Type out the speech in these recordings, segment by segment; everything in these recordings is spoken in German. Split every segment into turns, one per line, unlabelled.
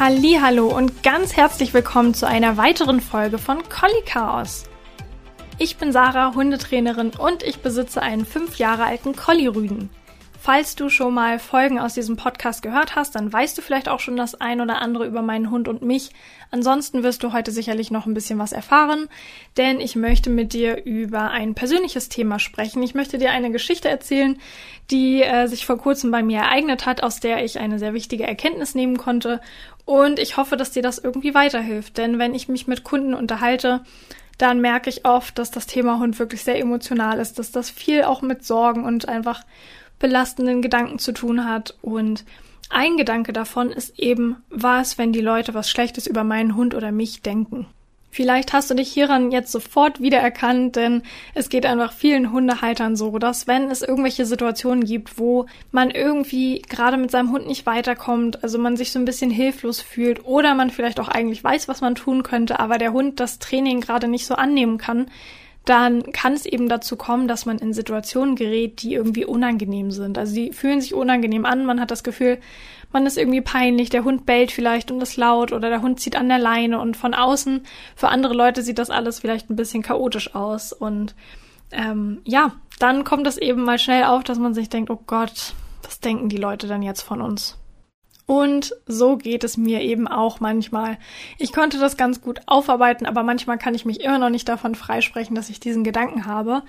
Hallo und ganz herzlich willkommen zu einer weiteren Folge von Collie Chaos. Ich bin Sarah, Hundetrainerin und ich besitze einen fünf Jahre alten Collie-Rüden. Falls du schon mal Folgen aus diesem Podcast gehört hast, dann weißt du vielleicht auch schon das ein oder andere über meinen Hund und mich. Ansonsten wirst du heute sicherlich noch ein bisschen was erfahren, denn ich möchte mit dir über ein persönliches Thema sprechen. Ich möchte dir eine Geschichte erzählen, die äh, sich vor kurzem bei mir ereignet hat, aus der ich eine sehr wichtige Erkenntnis nehmen konnte. Und ich hoffe, dass dir das irgendwie weiterhilft, denn wenn ich mich mit Kunden unterhalte, dann merke ich oft, dass das Thema Hund wirklich sehr emotional ist, dass das viel auch mit Sorgen und einfach belastenden Gedanken zu tun hat. Und ein Gedanke davon ist eben, was, wenn die Leute was Schlechtes über meinen Hund oder mich denken. Vielleicht hast du dich hieran jetzt sofort wiedererkannt, denn es geht einfach vielen Hundehaltern so, dass wenn es irgendwelche Situationen gibt, wo man irgendwie gerade mit seinem Hund nicht weiterkommt, also man sich so ein bisschen hilflos fühlt oder man vielleicht auch eigentlich weiß, was man tun könnte, aber der Hund das Training gerade nicht so annehmen kann, dann kann es eben dazu kommen, dass man in Situationen gerät, die irgendwie unangenehm sind. Also die fühlen sich unangenehm an, man hat das Gefühl, man ist irgendwie peinlich, der Hund bellt vielleicht und ist laut oder der Hund zieht an der Leine und von außen für andere Leute sieht das alles vielleicht ein bisschen chaotisch aus und ähm, ja, dann kommt es eben mal schnell auf, dass man sich denkt, oh Gott, was denken die Leute denn jetzt von uns? Und so geht es mir eben auch manchmal. Ich konnte das ganz gut aufarbeiten, aber manchmal kann ich mich immer noch nicht davon freisprechen, dass ich diesen Gedanken habe.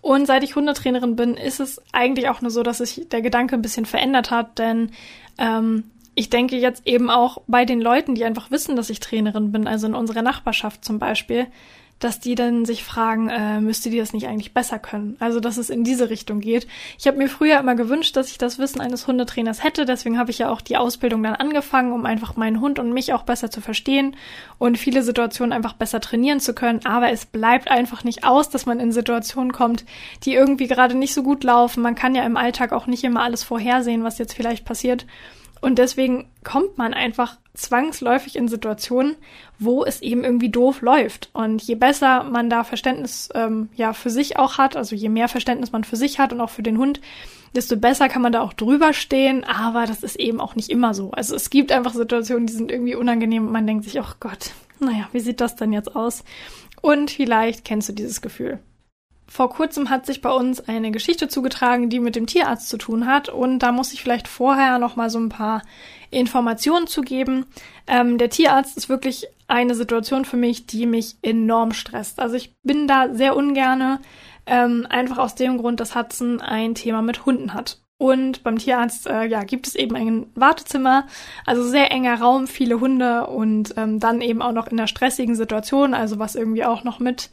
Und seit ich Hundetrainerin bin, ist es eigentlich auch nur so, dass sich der Gedanke ein bisschen verändert hat, denn ähm, ich denke jetzt eben auch bei den Leuten, die einfach wissen, dass ich Trainerin bin, also in unserer Nachbarschaft zum Beispiel, dass die dann sich fragen, äh, müsste die das nicht eigentlich besser können? Also, dass es in diese Richtung geht. Ich habe mir früher immer gewünscht, dass ich das Wissen eines Hundetrainers hätte. Deswegen habe ich ja auch die Ausbildung dann angefangen, um einfach meinen Hund und mich auch besser zu verstehen und viele Situationen einfach besser trainieren zu können. Aber es bleibt einfach nicht aus, dass man in Situationen kommt, die irgendwie gerade nicht so gut laufen. Man kann ja im Alltag auch nicht immer alles vorhersehen, was jetzt vielleicht passiert. Und deswegen kommt man einfach zwangsläufig in Situationen, wo es eben irgendwie doof läuft. Und je besser man da Verständnis ähm, ja für sich auch hat, also je mehr Verständnis man für sich hat und auch für den Hund, desto besser kann man da auch drüber stehen. Aber das ist eben auch nicht immer so. Also es gibt einfach Situationen, die sind irgendwie unangenehm und man denkt sich, oh Gott, naja, wie sieht das denn jetzt aus? Und vielleicht kennst du dieses Gefühl. Vor kurzem hat sich bei uns eine Geschichte zugetragen, die mit dem Tierarzt zu tun hat. Und da muss ich vielleicht vorher noch mal so ein paar Informationen zu geben. Ähm, der Tierarzt ist wirklich eine Situation für mich, die mich enorm stresst. Also ich bin da sehr ungerne, ähm, einfach aus dem Grund, dass Hudson ein Thema mit Hunden hat. Und beim Tierarzt äh, ja, gibt es eben ein Wartezimmer, also sehr enger Raum, viele Hunde und ähm, dann eben auch noch in einer stressigen Situation, also was irgendwie auch noch mit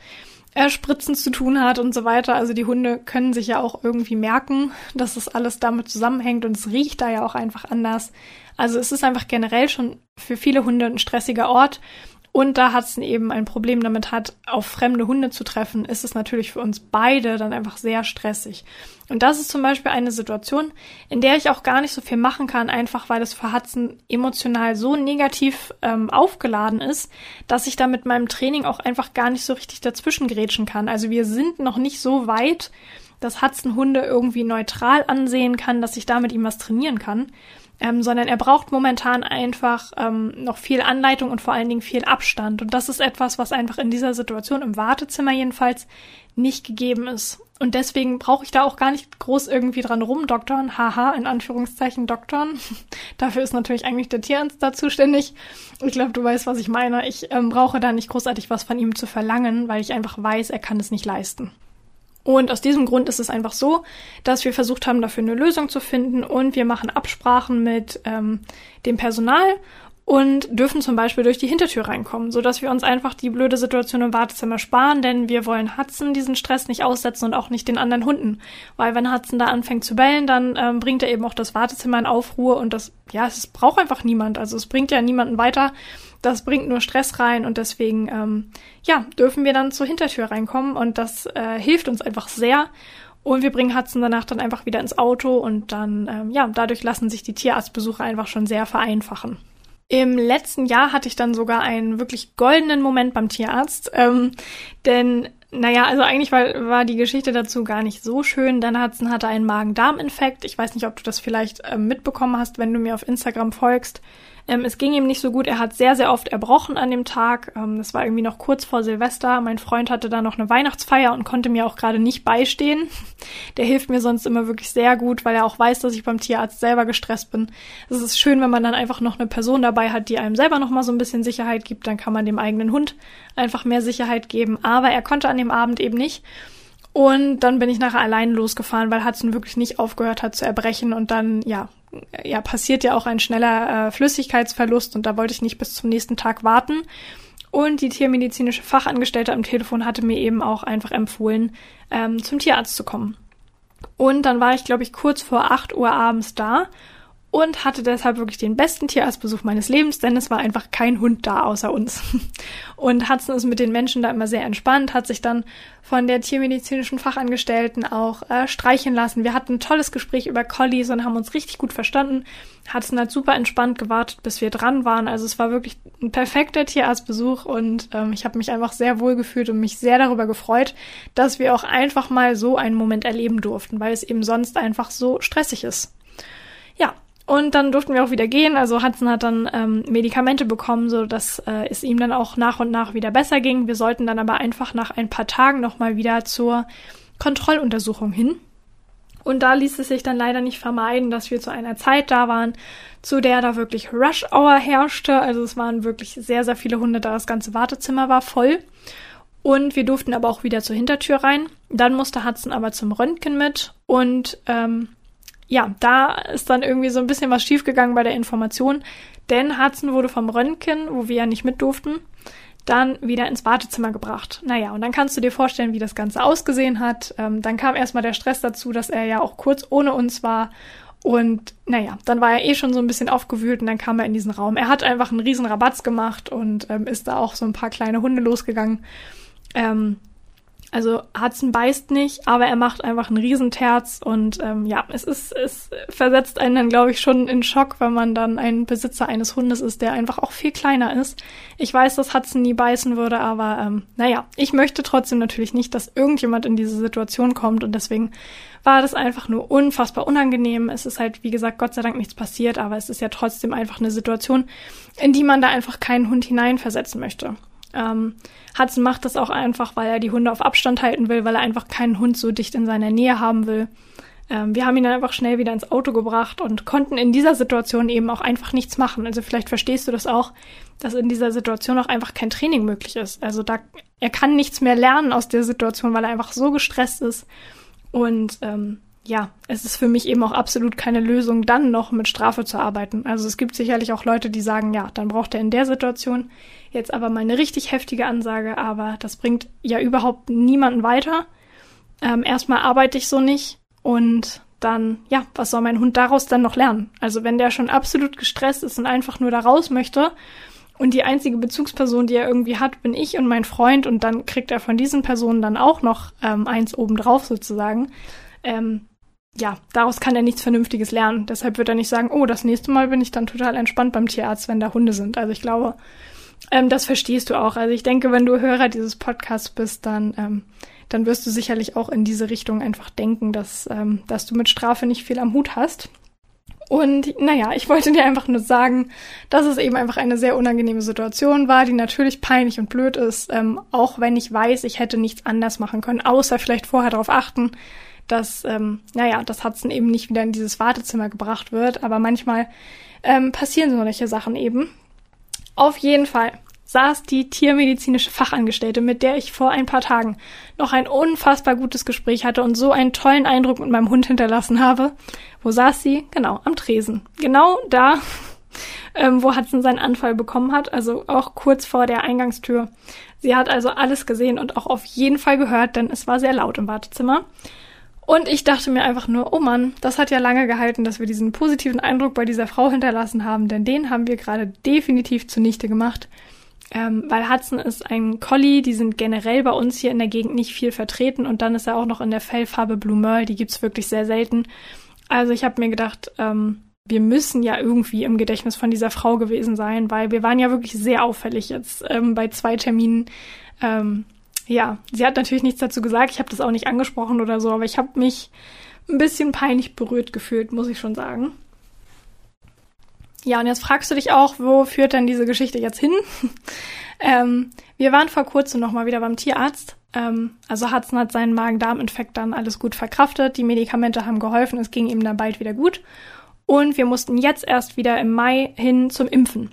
Spritzen zu tun hat und so weiter. Also die Hunde können sich ja auch irgendwie merken, dass das alles damit zusammenhängt und es riecht da ja auch einfach anders. Also es ist einfach generell schon für viele Hunde ein stressiger Ort und da Hudson eben ein Problem damit hat, auf fremde Hunde zu treffen, ist es natürlich für uns beide dann einfach sehr stressig. Und das ist zum Beispiel eine Situation, in der ich auch gar nicht so viel machen kann, einfach weil das für Hudson emotional so negativ ähm, aufgeladen ist, dass ich da mit meinem Training auch einfach gar nicht so richtig dazwischen grätschen kann. Also wir sind noch nicht so weit, dass Hudson Hunde irgendwie neutral ansehen kann, dass ich da mit ihm was trainieren kann ähm, sondern er braucht momentan einfach ähm, noch viel Anleitung und vor allen Dingen viel Abstand. Und das ist etwas, was einfach in dieser Situation im Wartezimmer jedenfalls nicht gegeben ist. Und deswegen brauche ich da auch gar nicht groß irgendwie dran rumdoktern. Haha, in Anführungszeichen doktern. Dafür ist natürlich eigentlich der Tierarzt da zuständig. Ich glaube, du weißt, was ich meine. Ich ähm, brauche da nicht großartig was von ihm zu verlangen, weil ich einfach weiß, er kann es nicht leisten. Und aus diesem Grund ist es einfach so, dass wir versucht haben, dafür eine Lösung zu finden. Und wir machen Absprachen mit ähm, dem Personal und dürfen zum Beispiel durch die Hintertür reinkommen, so dass wir uns einfach die blöde Situation im Wartezimmer sparen, denn wir wollen Hudson diesen Stress nicht aussetzen und auch nicht den anderen Hunden, weil wenn Hudson da anfängt zu bellen, dann ähm, bringt er eben auch das Wartezimmer in Aufruhr und das, ja, es braucht einfach niemand, also es bringt ja niemanden weiter, das bringt nur Stress rein und deswegen, ähm, ja, dürfen wir dann zur Hintertür reinkommen und das äh, hilft uns einfach sehr. Und wir bringen Hudson danach dann einfach wieder ins Auto und dann, ähm, ja, dadurch lassen sich die Tierarztbesuche einfach schon sehr vereinfachen. Im letzten Jahr hatte ich dann sogar einen wirklich goldenen Moment beim Tierarzt, ähm, denn naja, also eigentlich war, war die Geschichte dazu gar nicht so schön. Dann Hudson hatte einen Magen-Darm-Infekt. Ich weiß nicht, ob du das vielleicht ähm, mitbekommen hast, wenn du mir auf Instagram folgst. Ähm, es ging ihm nicht so gut. Er hat sehr, sehr oft erbrochen an dem Tag. Ähm, das war irgendwie noch kurz vor Silvester. Mein Freund hatte da noch eine Weihnachtsfeier und konnte mir auch gerade nicht beistehen. Der hilft mir sonst immer wirklich sehr gut, weil er auch weiß, dass ich beim Tierarzt selber gestresst bin. Es ist schön, wenn man dann einfach noch eine Person dabei hat, die einem selber noch mal so ein bisschen Sicherheit gibt. Dann kann man dem eigenen Hund einfach mehr Sicherheit geben. Aber er konnte an dem Abend eben nicht. Und dann bin ich nachher allein losgefahren, weil Hudson wirklich nicht aufgehört hat zu erbrechen und dann, ja, ja, passiert ja auch ein schneller äh, Flüssigkeitsverlust und da wollte ich nicht bis zum nächsten Tag warten. Und die tiermedizinische Fachangestellte am Telefon hatte mir eben auch einfach empfohlen, ähm, zum Tierarzt zu kommen. Und dann war ich, glaube ich, kurz vor 8 Uhr abends da und hatte deshalb wirklich den besten Tierarztbesuch meines Lebens, denn es war einfach kein Hund da außer uns. Und Hudson ist mit den Menschen da immer sehr entspannt, hat sich dann von der tiermedizinischen Fachangestellten auch äh, streichen lassen. Wir hatten ein tolles Gespräch über Collies und haben uns richtig gut verstanden. Hudson hat super entspannt gewartet, bis wir dran waren. Also es war wirklich ein perfekter Tierarztbesuch und ähm, ich habe mich einfach sehr wohl gefühlt und mich sehr darüber gefreut, dass wir auch einfach mal so einen Moment erleben durften, weil es eben sonst einfach so stressig ist. Und dann durften wir auch wieder gehen. Also Hudson hat dann ähm, Medikamente bekommen, so dass äh, es ihm dann auch nach und nach wieder besser ging. Wir sollten dann aber einfach nach ein paar Tagen nochmal wieder zur Kontrolluntersuchung hin. Und da ließ es sich dann leider nicht vermeiden, dass wir zu einer Zeit da waren, zu der da wirklich Rush Hour herrschte. Also es waren wirklich sehr, sehr viele Hunde da. Das ganze Wartezimmer war voll. Und wir durften aber auch wieder zur Hintertür rein. Dann musste Hudson aber zum Röntgen mit. Und ähm, ja, da ist dann irgendwie so ein bisschen was schiefgegangen bei der Information, denn Hudson wurde vom Röntgen, wo wir ja nicht mit durften, dann wieder ins Wartezimmer gebracht. Naja, und dann kannst du dir vorstellen, wie das Ganze ausgesehen hat. Ähm, dann kam erstmal der Stress dazu, dass er ja auch kurz ohne uns war. Und naja, dann war er eh schon so ein bisschen aufgewühlt und dann kam er in diesen Raum. Er hat einfach einen riesen Rabatz gemacht und ähm, ist da auch so ein paar kleine Hunde losgegangen. Ähm, also Hudson beißt nicht, aber er macht einfach einen Riesenterz und ähm, ja, es ist, es versetzt einen dann, glaube ich, schon in Schock, wenn man dann ein Besitzer eines Hundes ist, der einfach auch viel kleiner ist. Ich weiß, dass Hudson nie beißen würde, aber ähm, naja, ich möchte trotzdem natürlich nicht, dass irgendjemand in diese Situation kommt und deswegen war das einfach nur unfassbar unangenehm. Es ist halt, wie gesagt, Gott sei Dank nichts passiert, aber es ist ja trotzdem einfach eine Situation, in die man da einfach keinen Hund hineinversetzen möchte. Ähm, Hudson macht das auch einfach, weil er die Hunde auf Abstand halten will, weil er einfach keinen Hund so dicht in seiner Nähe haben will. Ähm, wir haben ihn dann einfach schnell wieder ins Auto gebracht und konnten in dieser Situation eben auch einfach nichts machen. Also vielleicht verstehst du das auch, dass in dieser Situation auch einfach kein Training möglich ist. Also da, er kann nichts mehr lernen aus der Situation, weil er einfach so gestresst ist. Und ähm, ja, es ist für mich eben auch absolut keine Lösung, dann noch mit Strafe zu arbeiten. Also es gibt sicherlich auch Leute, die sagen, ja, dann braucht er in der Situation jetzt aber mal eine richtig heftige Ansage, aber das bringt ja überhaupt niemanden weiter. Ähm, erstmal arbeite ich so nicht und dann, ja, was soll mein Hund daraus dann noch lernen? Also wenn der schon absolut gestresst ist und einfach nur da raus möchte und die einzige Bezugsperson, die er irgendwie hat, bin ich und mein Freund und dann kriegt er von diesen Personen dann auch noch ähm, eins obendrauf sozusagen. Ähm, ja, daraus kann er nichts Vernünftiges lernen. Deshalb wird er nicht sagen, oh, das nächste Mal bin ich dann total entspannt beim Tierarzt, wenn da Hunde sind. Also ich glaube, ähm, das verstehst du auch. Also ich denke, wenn du Hörer dieses Podcasts bist, dann, ähm, dann wirst du sicherlich auch in diese Richtung einfach denken, dass, ähm, dass du mit Strafe nicht viel am Hut hast. Und naja, ich wollte dir einfach nur sagen, dass es eben einfach eine sehr unangenehme Situation war, die natürlich peinlich und blöd ist, ähm, auch wenn ich weiß, ich hätte nichts anders machen können, außer vielleicht vorher darauf achten, dass, ähm, naja, das Hudson eben nicht wieder in dieses Wartezimmer gebracht wird. Aber manchmal ähm, passieren solche Sachen eben. Auf jeden Fall saß die tiermedizinische Fachangestellte, mit der ich vor ein paar Tagen noch ein unfassbar gutes Gespräch hatte und so einen tollen Eindruck mit meinem Hund hinterlassen habe. Wo saß sie? Genau, am Tresen. Genau da, ähm, wo Hudson seinen Anfall bekommen hat, also auch kurz vor der Eingangstür. Sie hat also alles gesehen und auch auf jeden Fall gehört, denn es war sehr laut im Wartezimmer. Und ich dachte mir einfach nur, oh Mann, das hat ja lange gehalten, dass wir diesen positiven Eindruck bei dieser Frau hinterlassen haben, denn den haben wir gerade definitiv zunichte gemacht. Ähm, weil Hudson ist ein Collie, die sind generell bei uns hier in der Gegend nicht viel vertreten und dann ist er auch noch in der Fellfarbe Blue Merle, die gibt's wirklich sehr selten. Also ich habe mir gedacht, ähm, wir müssen ja irgendwie im Gedächtnis von dieser Frau gewesen sein, weil wir waren ja wirklich sehr auffällig jetzt ähm, bei zwei Terminen. Ähm, ja, sie hat natürlich nichts dazu gesagt. Ich habe das auch nicht angesprochen oder so, aber ich habe mich ein bisschen peinlich berührt gefühlt, muss ich schon sagen. Ja, und jetzt fragst du dich auch, wo führt denn diese Geschichte jetzt hin? ähm, wir waren vor kurzem nochmal wieder beim Tierarzt. Ähm, also Hudson hat seinen Magen-Darm-Infekt dann alles gut verkraftet. Die Medikamente haben geholfen, es ging ihm dann bald wieder gut. Und wir mussten jetzt erst wieder im Mai hin zum Impfen.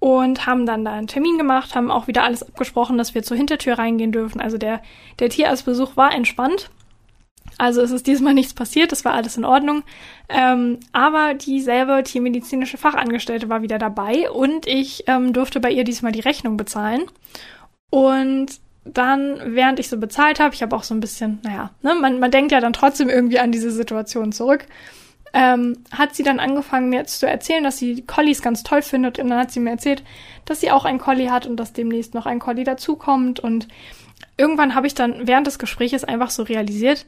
Und haben dann da einen Termin gemacht, haben auch wieder alles abgesprochen, dass wir zur Hintertür reingehen dürfen. Also der, der Tierarztbesuch war entspannt. Also es ist diesmal nichts passiert, es war alles in Ordnung. Ähm, aber dieselbe tiermedizinische Fachangestellte war wieder dabei und ich ähm, durfte bei ihr diesmal die Rechnung bezahlen. Und dann, während ich so bezahlt habe, ich habe auch so ein bisschen, naja, ne, man, man denkt ja dann trotzdem irgendwie an diese Situation zurück, ähm, hat sie dann angefangen, mir zu erzählen, dass sie Collies ganz toll findet. Und dann hat sie mir erzählt, dass sie auch ein Collie hat und dass demnächst noch ein Collie dazukommt. Und irgendwann habe ich dann während des Gespräches einfach so realisiert,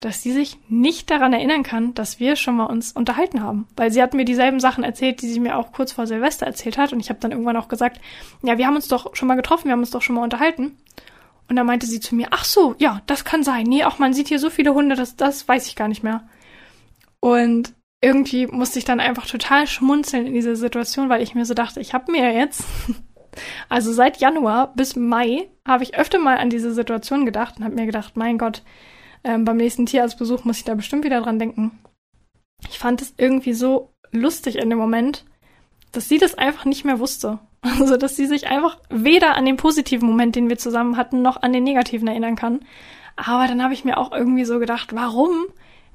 dass sie sich nicht daran erinnern kann, dass wir schon mal uns unterhalten haben. Weil sie hat mir dieselben Sachen erzählt, die sie mir auch kurz vor Silvester erzählt hat. Und ich habe dann irgendwann auch gesagt, ja, wir haben uns doch schon mal getroffen, wir haben uns doch schon mal unterhalten. Und dann meinte sie zu mir, ach so, ja, das kann sein. Nee, auch man sieht hier so viele Hunde, das, das weiß ich gar nicht mehr. Und irgendwie musste ich dann einfach total schmunzeln in dieser Situation, weil ich mir so dachte, ich habe mir jetzt, also seit Januar bis Mai, habe ich öfter mal an diese Situation gedacht und habe mir gedacht, mein Gott, ähm, beim nächsten Tierarztbesuch muss ich da bestimmt wieder dran denken. Ich fand es irgendwie so lustig in dem Moment, dass sie das einfach nicht mehr wusste. Also, dass sie sich einfach weder an den positiven Moment, den wir zusammen hatten, noch an den negativen erinnern kann. Aber dann habe ich mir auch irgendwie so gedacht, warum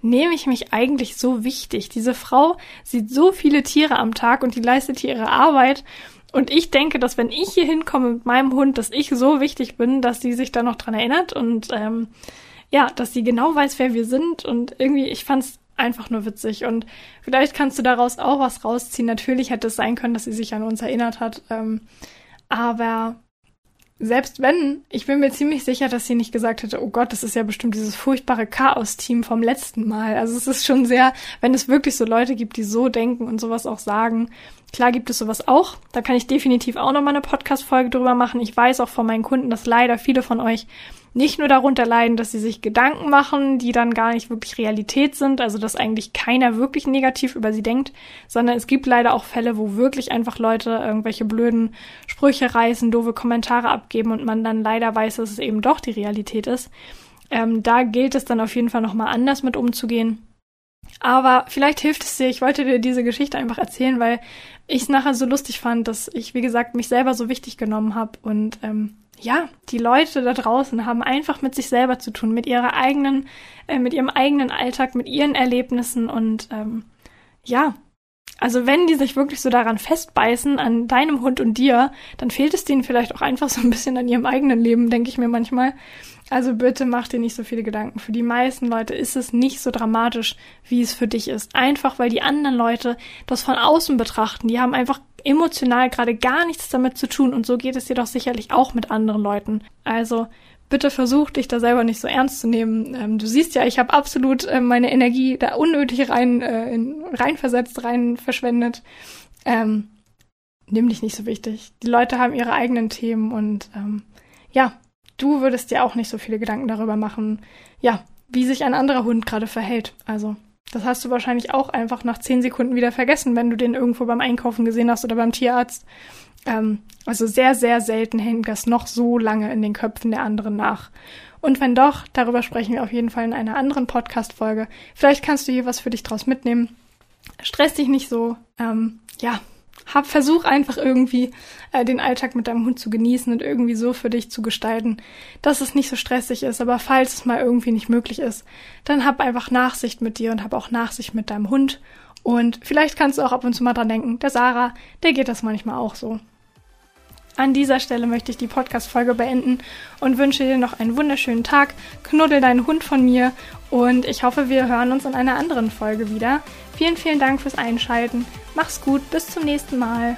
nehme ich mich eigentlich so wichtig? Diese Frau sieht so viele Tiere am Tag und die leistet hier ihre Arbeit. Und ich denke, dass wenn ich hier hinkomme mit meinem Hund, dass ich so wichtig bin, dass sie sich da noch dran erinnert und ähm, ja, dass sie genau weiß, wer wir sind und irgendwie, ich fand's einfach nur witzig und vielleicht kannst du daraus auch was rausziehen. Natürlich hätte es sein können, dass sie sich an uns erinnert hat, ähm, aber selbst wenn, ich bin mir ziemlich sicher, dass sie nicht gesagt hätte, oh Gott, das ist ja bestimmt dieses furchtbare Chaos-Team vom letzten Mal. Also es ist schon sehr, wenn es wirklich so Leute gibt, die so denken und sowas auch sagen. Klar gibt es sowas auch. Da kann ich definitiv auch noch mal eine Podcast-Folge drüber machen. Ich weiß auch von meinen Kunden, dass leider viele von euch nicht nur darunter leiden, dass sie sich Gedanken machen, die dann gar nicht wirklich Realität sind, also dass eigentlich keiner wirklich negativ über sie denkt, sondern es gibt leider auch Fälle, wo wirklich einfach Leute irgendwelche blöden Sprüche reißen, doofe Kommentare abgeben und man dann leider weiß, dass es eben doch die Realität ist. Ähm, da gilt es dann auf jeden Fall nochmal anders mit umzugehen. Aber vielleicht hilft es dir. Ich wollte dir diese Geschichte einfach erzählen, weil ich es nachher so lustig fand, dass ich, wie gesagt, mich selber so wichtig genommen habe und ähm, ja, die Leute da draußen haben einfach mit sich selber zu tun, mit ihrer eigenen, äh, mit ihrem eigenen Alltag, mit ihren Erlebnissen und ähm, ja, also wenn die sich wirklich so daran festbeißen, an deinem Hund und dir, dann fehlt es denen vielleicht auch einfach so ein bisschen an ihrem eigenen Leben, denke ich mir manchmal. Also bitte mach dir nicht so viele Gedanken. Für die meisten Leute ist es nicht so dramatisch, wie es für dich ist. Einfach weil die anderen Leute das von außen betrachten. Die haben einfach emotional gerade gar nichts damit zu tun und so geht es dir doch sicherlich auch mit anderen Leuten. Also bitte versuch dich da selber nicht so ernst zu nehmen. Ähm, du siehst ja, ich habe absolut äh, meine Energie da unnötig rein, äh, in, rein versetzt, rein verschwendet. Ähm, nimm dich nicht so wichtig. Die Leute haben ihre eigenen Themen und ähm, ja, du würdest dir auch nicht so viele Gedanken darüber machen, ja, wie sich ein anderer Hund gerade verhält. Also, das hast du wahrscheinlich auch einfach nach zehn Sekunden wieder vergessen, wenn du den irgendwo beim Einkaufen gesehen hast oder beim Tierarzt. Ähm, also sehr, sehr selten hängt das noch so lange in den Köpfen der anderen nach. Und wenn doch, darüber sprechen wir auf jeden Fall in einer anderen Podcast-Folge. Vielleicht kannst du hier was für dich draus mitnehmen. Stress dich nicht so. Ähm, ja, hab, versuch einfach irgendwie äh, den Alltag mit deinem Hund zu genießen und irgendwie so für dich zu gestalten, dass es nicht so stressig ist. Aber falls es mal irgendwie nicht möglich ist, dann hab einfach Nachsicht mit dir und hab auch Nachsicht mit deinem Hund. Und vielleicht kannst du auch ab und zu mal dran denken, der Sarah, der geht das manchmal auch so. An dieser Stelle möchte ich die Podcast-Folge beenden und wünsche dir noch einen wunderschönen Tag. Knuddel deinen Hund von mir und ich hoffe, wir hören uns in einer anderen Folge wieder. Vielen, vielen Dank fürs Einschalten. Mach's gut, bis zum nächsten Mal.